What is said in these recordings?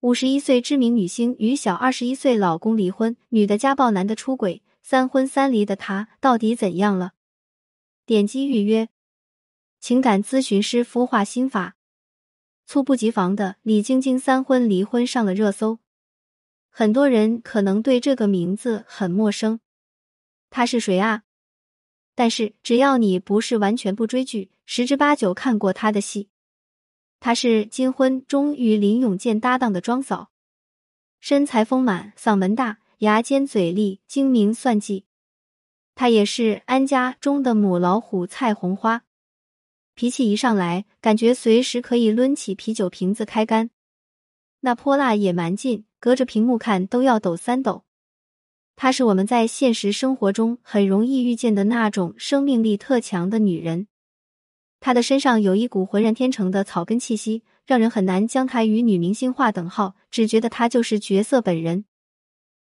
五十一岁知名女星与小二十一岁老公离婚，女的家暴，男的出轨，三婚三离的她到底怎样了？点击预约情感咨询师孵化心法。猝不及防的李晶晶三婚离婚上了热搜，很多人可能对这个名字很陌生，她是谁啊？但是只要你不是完全不追剧，十之八九看过她的戏。她是金婚中与林永健搭档的庄嫂，身材丰满，嗓门大，牙尖嘴利，精明算计。她也是安家中的母老虎蔡红花，脾气一上来，感觉随时可以抡起啤酒瓶子开干。那泼辣野蛮劲，隔着屏幕看都要抖三抖。她是我们在现实生活中很容易遇见的那种生命力特强的女人。她的身上有一股浑然天成的草根气息，让人很难将她与女明星划等号，只觉得她就是角色本人。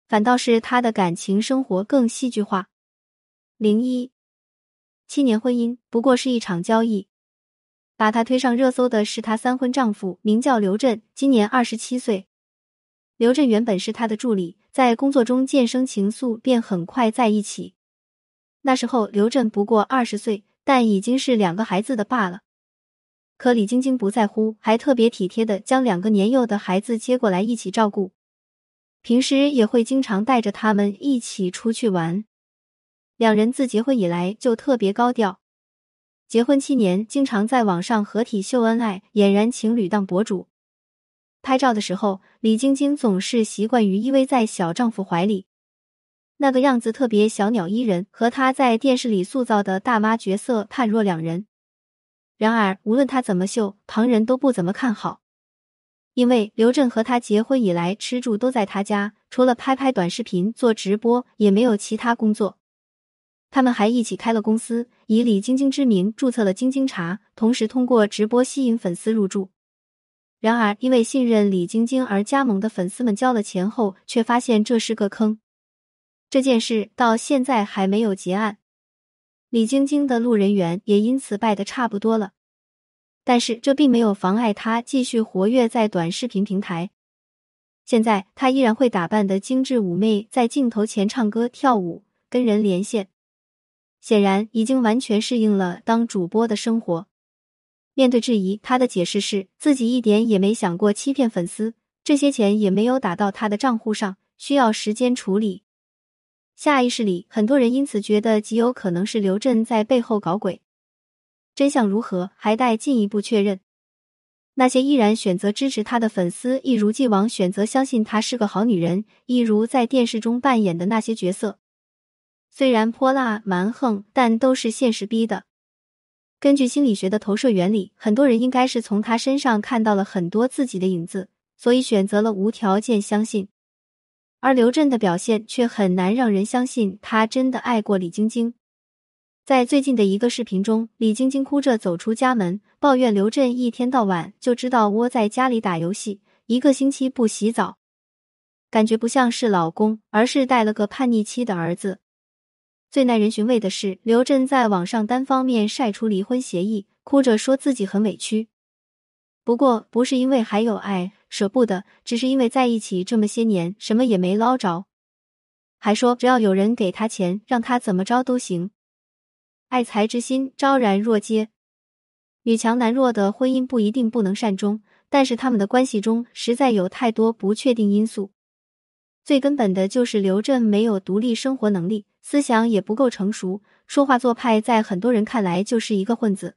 反倒是她的感情生活更戏剧化。零一七年婚姻不过是一场交易，把她推上热搜的是她三婚丈夫，名叫刘震，今年二十七岁。刘震原本是她的助理，在工作中渐生情愫，便很快在一起。那时候刘震不过二十岁。但已经是两个孩子的爸了，可李晶晶不在乎，还特别体贴的将两个年幼的孩子接过来一起照顾，平时也会经常带着他们一起出去玩。两人自结婚以来就特别高调，结婚七年，经常在网上合体秀恩爱，俨然情侣档博主。拍照的时候，李晶晶总是习惯于依偎在小丈夫怀里。那个样子特别小鸟依人，和她在电视里塑造的大妈角色判若两人。然而，无论她怎么秀，旁人都不怎么看好，因为刘震和她结婚以来吃住都在他家，除了拍拍短视频、做直播，也没有其他工作。他们还一起开了公司，以李晶晶之名注册了晶晶茶，同时通过直播吸引粉丝入驻。然而，因为信任李晶晶而加盟的粉丝们交了钱后，却发现这是个坑。这件事到现在还没有结案，李晶晶的路人缘也因此败得差不多了。但是这并没有妨碍她继续活跃在短视频平台。现在她依然会打扮的精致妩媚，在镜头前唱歌跳舞，跟人连线，显然已经完全适应了当主播的生活。面对质疑，她的解释是自己一点也没想过欺骗粉丝，这些钱也没有打到她的账户上，需要时间处理。下意识里，很多人因此觉得极有可能是刘震在背后搞鬼。真相如何，还待进一步确认。那些依然选择支持他的粉丝，一如既往选择相信她是个好女人，一如在电视中扮演的那些角色。虽然泼辣蛮横，但都是现实逼的。根据心理学的投射原理，很多人应该是从他身上看到了很多自己的影子，所以选择了无条件相信。而刘震的表现却很难让人相信他真的爱过李晶晶。在最近的一个视频中，李晶晶哭着走出家门，抱怨刘震一天到晚就知道窝在家里打游戏，一个星期不洗澡，感觉不像是老公，而是带了个叛逆期的儿子。最耐人寻味的是，刘震在网上单方面晒出离婚协议，哭着说自己很委屈。不过，不是因为还有爱。舍不得，只是因为在一起这么些年，什么也没捞着，还说只要有人给他钱，让他怎么着都行。爱财之心昭然若揭，女强男弱的婚姻不一定不能善终，但是他们的关系中实在有太多不确定因素。最根本的就是刘震没有独立生活能力，思想也不够成熟，说话做派在很多人看来就是一个混子。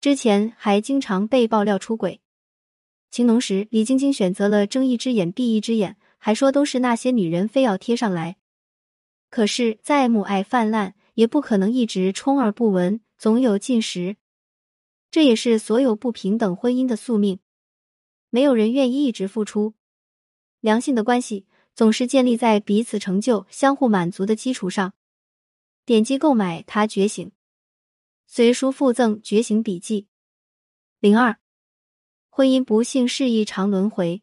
之前还经常被爆料出轨。情浓时，李晶晶选择了睁一只眼闭一只眼，还说都是那些女人非要贴上来。可是再母爱泛滥，也不可能一直充耳不闻，总有尽时。这也是所有不平等婚姻的宿命。没有人愿意一直付出。良性的关系总是建立在彼此成就、相互满足的基础上。点击购买《他觉醒》，随书附赠《觉醒笔记》零二。婚姻不幸是一场轮回，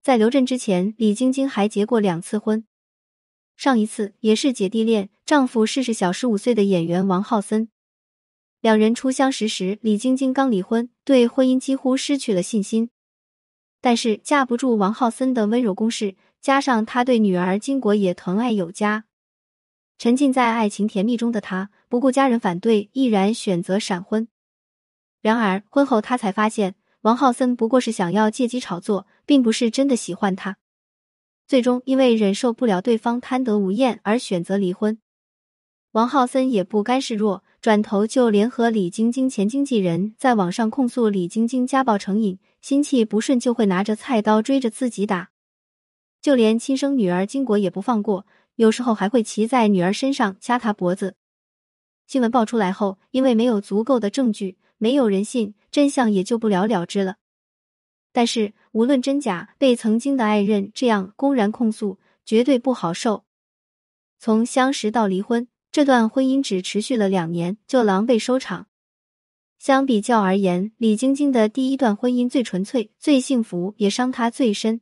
在刘震之前，李晶晶还结过两次婚，上一次也是姐弟恋，丈夫是是小十五岁的演员王浩森。两人初相识时，李晶晶刚离婚，对婚姻几乎失去了信心。但是架不住王浩森的温柔攻势，加上他对女儿金果也疼爱有加，沉浸在爱情甜蜜中的他，不顾家人反对，毅然选择闪婚。然而婚后他才发现，王浩森不过是想要借机炒作，并不是真的喜欢他。最终因为忍受不了对方贪得无厌而选择离婚。王浩森也不甘示弱，转头就联合李晶晶前经纪人，在网上控诉李晶晶家暴成瘾，心气不顺就会拿着菜刀追着自己打，就连亲生女儿金果也不放过，有时候还会骑在女儿身上掐她脖子。新闻爆出来后，因为没有足够的证据，没有人信，真相也就不了了之了。但是无论真假，被曾经的爱人这样公然控诉，绝对不好受。从相识到离婚。这段婚姻只持续了两年就狼狈收场。相比较而言，李晶晶的第一段婚姻最纯粹、最幸福，也伤她最深。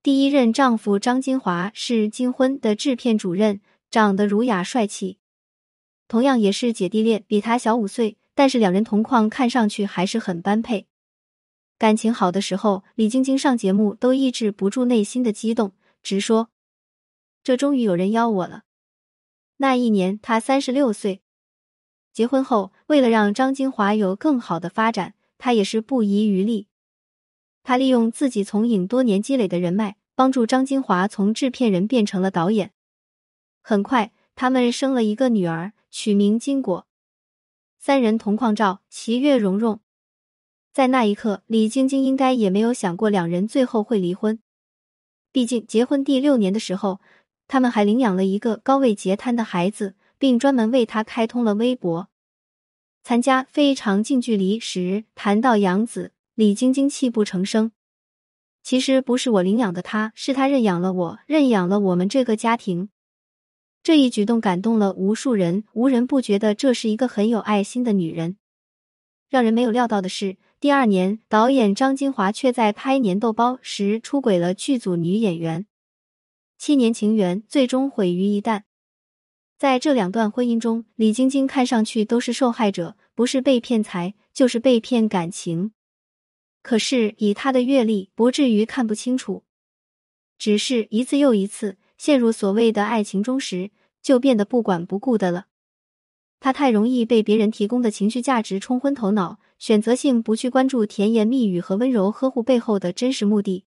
第一任丈夫张金华是金婚的制片主任，长得儒雅帅气，同样也是姐弟恋，比他小五岁，但是两人同框，看上去还是很般配。感情好的时候，李晶晶上节目都抑制不住内心的激动，直说：“这终于有人邀我了。”那一年，她三十六岁。结婚后，为了让张金华有更好的发展，她也是不遗余力。他利用自己从影多年积累的人脉，帮助张金华从制片人变成了导演。很快，他们生了一个女儿，取名金果。三人同框照，其乐融融。在那一刻，李晶晶应该也没有想过两人最后会离婚。毕竟，结婚第六年的时候。他们还领养了一个高位截瘫的孩子，并专门为他开通了微博。参加《非常近距离》时谈到养子，李晶晶泣不成声。其实不是我领养的他，是他认养了我，认养了我们这个家庭。这一举动感动了无数人，无人不觉得这是一个很有爱心的女人。让人没有料到的是，第二年导演张金华却在拍《年豆包》时出轨了剧组女演员。七年情缘最终毁于一旦。在这两段婚姻中，李晶晶看上去都是受害者，不是被骗财，就是被骗感情。可是以她的阅历，不至于看不清楚。只是一次又一次陷入所谓的爱情中时，就变得不管不顾的了。他太容易被别人提供的情绪价值冲昏头脑，选择性不去关注甜言蜜语和温柔呵护背后的真实目的。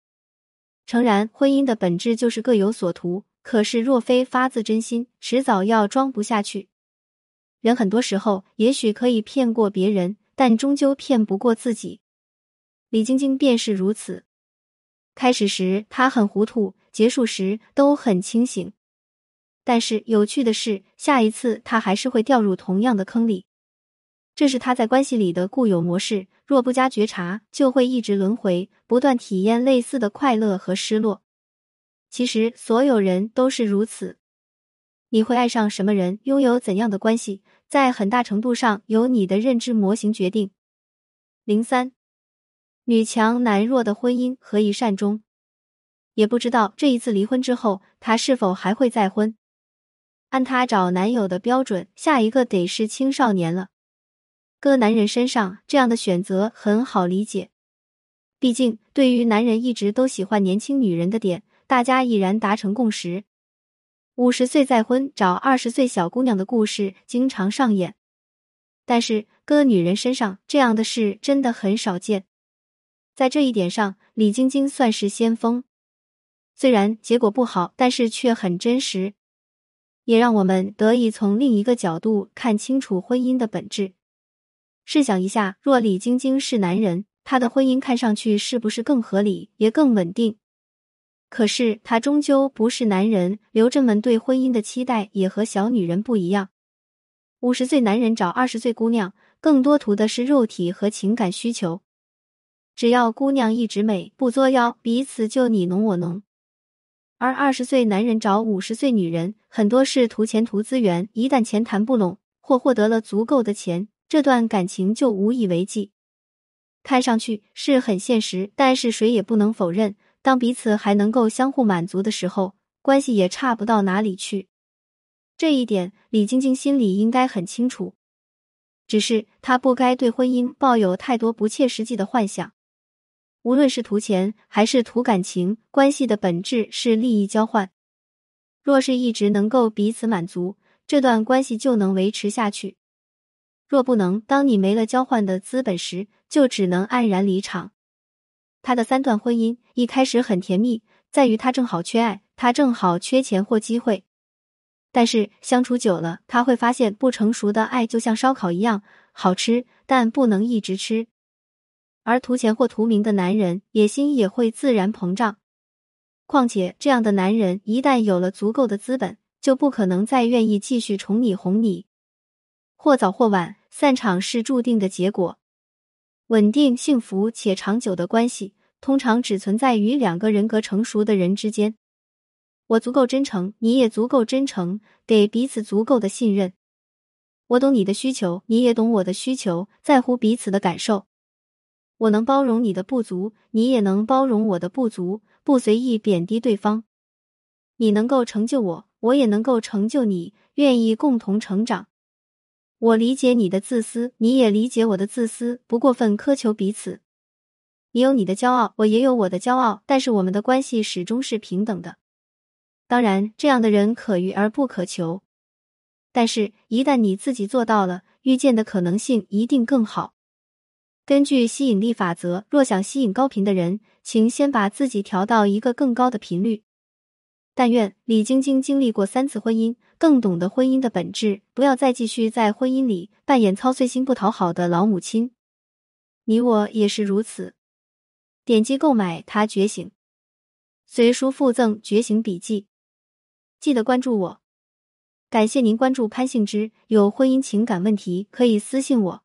诚然，婚姻的本质就是各有所图。可是，若非发自真心，迟早要装不下去。人很多时候也许可以骗过别人，但终究骗不过自己。李晶晶便是如此。开始时她很糊涂，结束时都很清醒。但是有趣的是，下一次他还是会掉入同样的坑里。这是他在关系里的固有模式，若不加觉察，就会一直轮回，不断体验类似的快乐和失落。其实所有人都是如此。你会爱上什么人，拥有怎样的关系，在很大程度上由你的认知模型决定。零三，女强男弱的婚姻何以善终？也不知道这一次离婚之后，他是否还会再婚。按他找男友的标准，下一个得是青少年了。搁男人身上，这样的选择很好理解。毕竟，对于男人一直都喜欢年轻女人的点，大家已然达成共识。五十岁再婚找二十岁小姑娘的故事经常上演，但是搁女人身上，这样的事真的很少见。在这一点上，李晶晶算是先锋。虽然结果不好，但是却很真实，也让我们得以从另一个角度看清楚婚姻的本质。试想一下，若李晶晶是男人，他的婚姻看上去是不是更合理，也更稳定？可是他终究不是男人，刘振们对婚姻的期待也和小女人不一样。五十岁男人找二十岁姑娘，更多图的是肉体和情感需求。只要姑娘一直美，不作妖，彼此就你侬我侬。而二十岁男人找五十岁女人，很多是图钱图资源，一旦钱谈不拢，或获得了足够的钱。这段感情就无以为继，看上去是很现实，但是谁也不能否认，当彼此还能够相互满足的时候，关系也差不到哪里去。这一点，李晶晶心里应该很清楚，只是她不该对婚姻抱有太多不切实际的幻想。无论是图钱还是图感情，关系的本质是利益交换。若是一直能够彼此满足，这段关系就能维持下去；若不能，当你没了交换的资本时，就只能黯然离场。他的三段婚姻一开始很甜蜜，在于他正好缺爱，他正好缺钱或机会。但是相处久了，他会发现不成熟的爱就像烧烤一样好吃，但不能一直吃。而图钱或图名的男人，野心也会自然膨胀。况且，这样的男人一旦有了足够的资本，就不可能再愿意继续宠你哄你。或早或晚，散场是注定的结果。稳定、幸福且长久的关系，通常只存在于两个人格成熟的人之间。我足够真诚，你也足够真诚，给彼此足够的信任。我懂你的需求，你也懂我的需求，在乎彼此的感受。我能包容你的不足，你也能包容我的不足，不随意贬低对方。你能够成就我，我也能够成就你，愿意共同成长。我理解你的自私，你也理解我的自私，不过分苛求彼此。你有你的骄傲，我也有我的骄傲，但是我们的关系始终是平等的。当然，这样的人可遇而不可求。但是，一旦你自己做到了，遇见的可能性一定更好。根据吸引力法则，若想吸引高频的人，请先把自己调到一个更高的频率。但愿李晶晶经历过三次婚姻，更懂得婚姻的本质，不要再继续在婚姻里扮演操碎心不讨好的老母亲。你我也是如此。点击购买《他觉醒》，随书附赠《觉醒笔记》。记得关注我，感谢您关注潘幸之。有婚姻情感问题可以私信我。